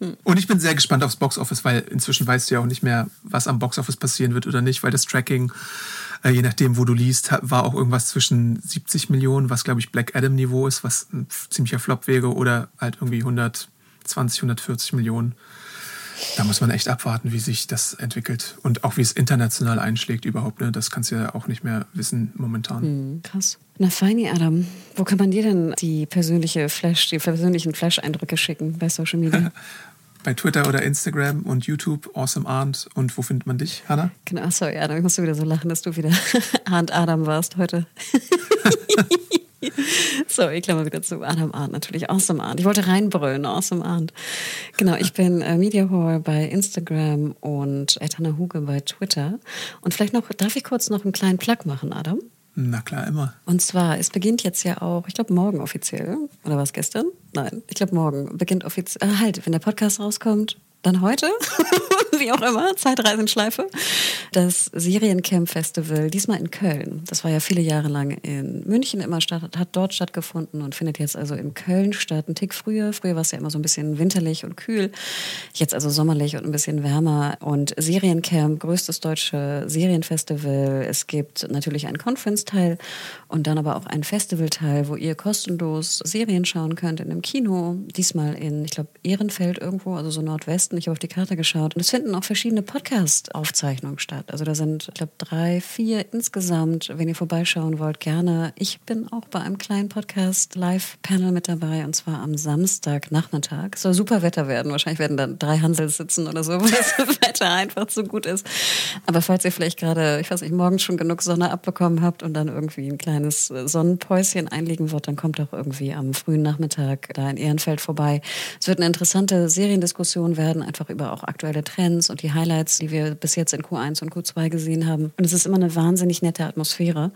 Hm. Und ich bin sehr gespannt aufs Boxoffice, weil inzwischen weißt du ja auch nicht mehr, was am Boxoffice passieren wird oder nicht, weil das Tracking äh, je nachdem, wo du liest, war auch irgendwas zwischen 70 Millionen, was glaube ich Black Adam Niveau ist, was ein ziemlicher Flop wäre, oder halt irgendwie 120, 140 Millionen. Da muss man echt abwarten, wie sich das entwickelt und auch wie es international einschlägt überhaupt. Ne? Das kannst du ja auch nicht mehr wissen momentan. Hm, krass. Na feini, Adam. Wo kann man dir denn die persönliche Flash, die persönlichen Flash-Eindrücke schicken bei Social Media? bei Twitter oder Instagram und YouTube, Awesome Arndt. Und wo findet man dich, Hanna? Genau, sorry, Adam, ich musste wieder so lachen, dass du wieder Arndt Adam warst heute. so, ich klammer wieder zu. Adam Arndt natürlich. Awesome Arndt. Ich wollte reinbrüllen. Awesome Arndt. Genau, ich bin äh, Media Hall bei Instagram und Etana Huge bei Twitter. Und vielleicht noch, darf ich kurz noch einen kleinen Plug machen, Adam? Na klar, immer. Und zwar, es beginnt jetzt ja auch, ich glaube morgen offiziell, oder war es gestern? Nein, ich glaube morgen beginnt offiziell, äh, halt, wenn der Podcast rauskommt, dann heute, wie auch immer, Zeitreisenschleife, das Seriencamp Festival, diesmal in Köln. Das war ja viele Jahre lang in München immer statt, hat dort stattgefunden und findet jetzt also in Köln statt. Ein Tick früher. Früher war es ja immer so ein bisschen winterlich und kühl. Jetzt also sommerlich und ein bisschen wärmer. Und Seriencamp, größtes deutsche Serienfestival. Es gibt natürlich einen Conference-Teil und dann aber auch einen Festival-Teil, wo ihr kostenlos Serien schauen könnt in einem Kino. Diesmal in, ich glaube, Ehrenfeld irgendwo, also so Nordwesten. Ich habe auf die Karte geschaut. Und es finden auch verschiedene Podcast-Aufzeichnungen statt. Also da sind, ich glaube, drei, vier insgesamt. Wenn ihr vorbeischauen wollt, gerne. Ich bin auch bei einem kleinen Podcast-Live-Panel mit dabei und zwar am Samstagnachmittag. Es soll super Wetter werden. Wahrscheinlich werden dann drei Hansels sitzen oder so, weil das Wetter einfach zu gut ist. Aber falls ihr vielleicht gerade, ich weiß nicht, morgens schon genug Sonne abbekommen habt und dann irgendwie ein kleines Sonnenpäuschen einlegen wird, dann kommt doch irgendwie am frühen Nachmittag da in Ehrenfeld vorbei. Es wird eine interessante Seriendiskussion werden, einfach über auch aktuelle Trends und die Highlights, die wir bis jetzt in Q1 und Q2 gesehen haben. Und es ist immer eine wahnsinnig nette Atmosphäre.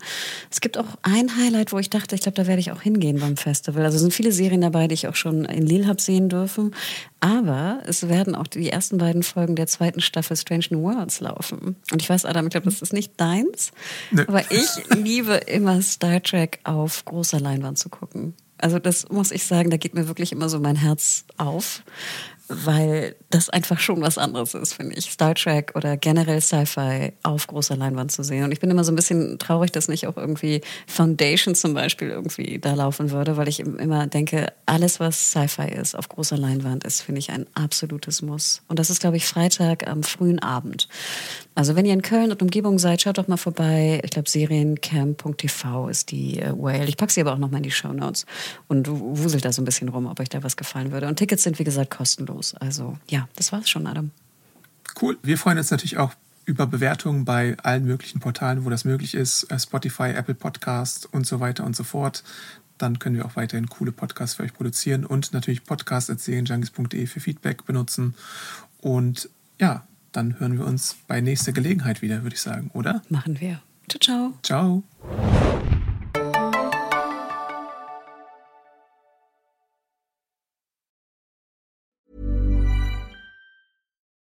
Es gibt auch ein Highlight, wo ich dachte, ich glaube, da werde ich auch hingehen beim Festival. Also es sind viele Serien dabei, die ich auch schon in Lille habe sehen dürfen. Aber es werden auch die ersten beiden Folgen der zweiten Staffel Strange New Worlds laufen. Und ich weiß, Adam, ich glaube, das ist nicht deins. Nee. Aber ich liebe immer Star Trek auf großer Leinwand zu gucken. Also das muss ich sagen, da geht mir wirklich immer so mein Herz auf weil das einfach schon was anderes ist, finde ich. Star Trek oder generell Sci-Fi auf großer Leinwand zu sehen. Und ich bin immer so ein bisschen traurig, dass nicht auch irgendwie Foundation zum Beispiel irgendwie da laufen würde, weil ich immer denke, alles, was Sci-Fi ist auf großer Leinwand, ist, finde ich, ein absolutes Muss. Und das ist, glaube ich, Freitag am frühen Abend. Also wenn ihr in Köln und Umgebung seid, schaut doch mal vorbei. Ich glaube, seriencamp.tv ist die äh, URL. Ich packe sie aber auch noch mal in die Show Notes und wuselt da so ein bisschen rum, ob euch da was gefallen würde. Und Tickets sind, wie gesagt, kostenlos. Also ja, das war's schon, Adam. Cool. Wir freuen uns natürlich auch über Bewertungen bei allen möglichen Portalen, wo das möglich ist. Äh, Spotify, Apple Podcast und so weiter und so fort. Dann können wir auch weiterhin coole Podcasts für euch produzieren und natürlich podcast.serienjunkies.de für Feedback benutzen. Und ja, dann hören wir uns bei nächster Gelegenheit wieder, würde ich sagen, oder? Machen wir. Ciao, ciao. Ciao.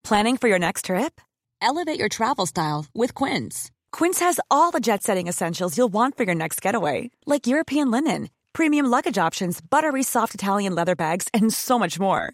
Planning for your next trip? Elevate your travel style with Quince. Quince has all the jet setting essentials you'll want for your next getaway, like European linen, premium luggage options, buttery soft Italian leather bags, and so much more.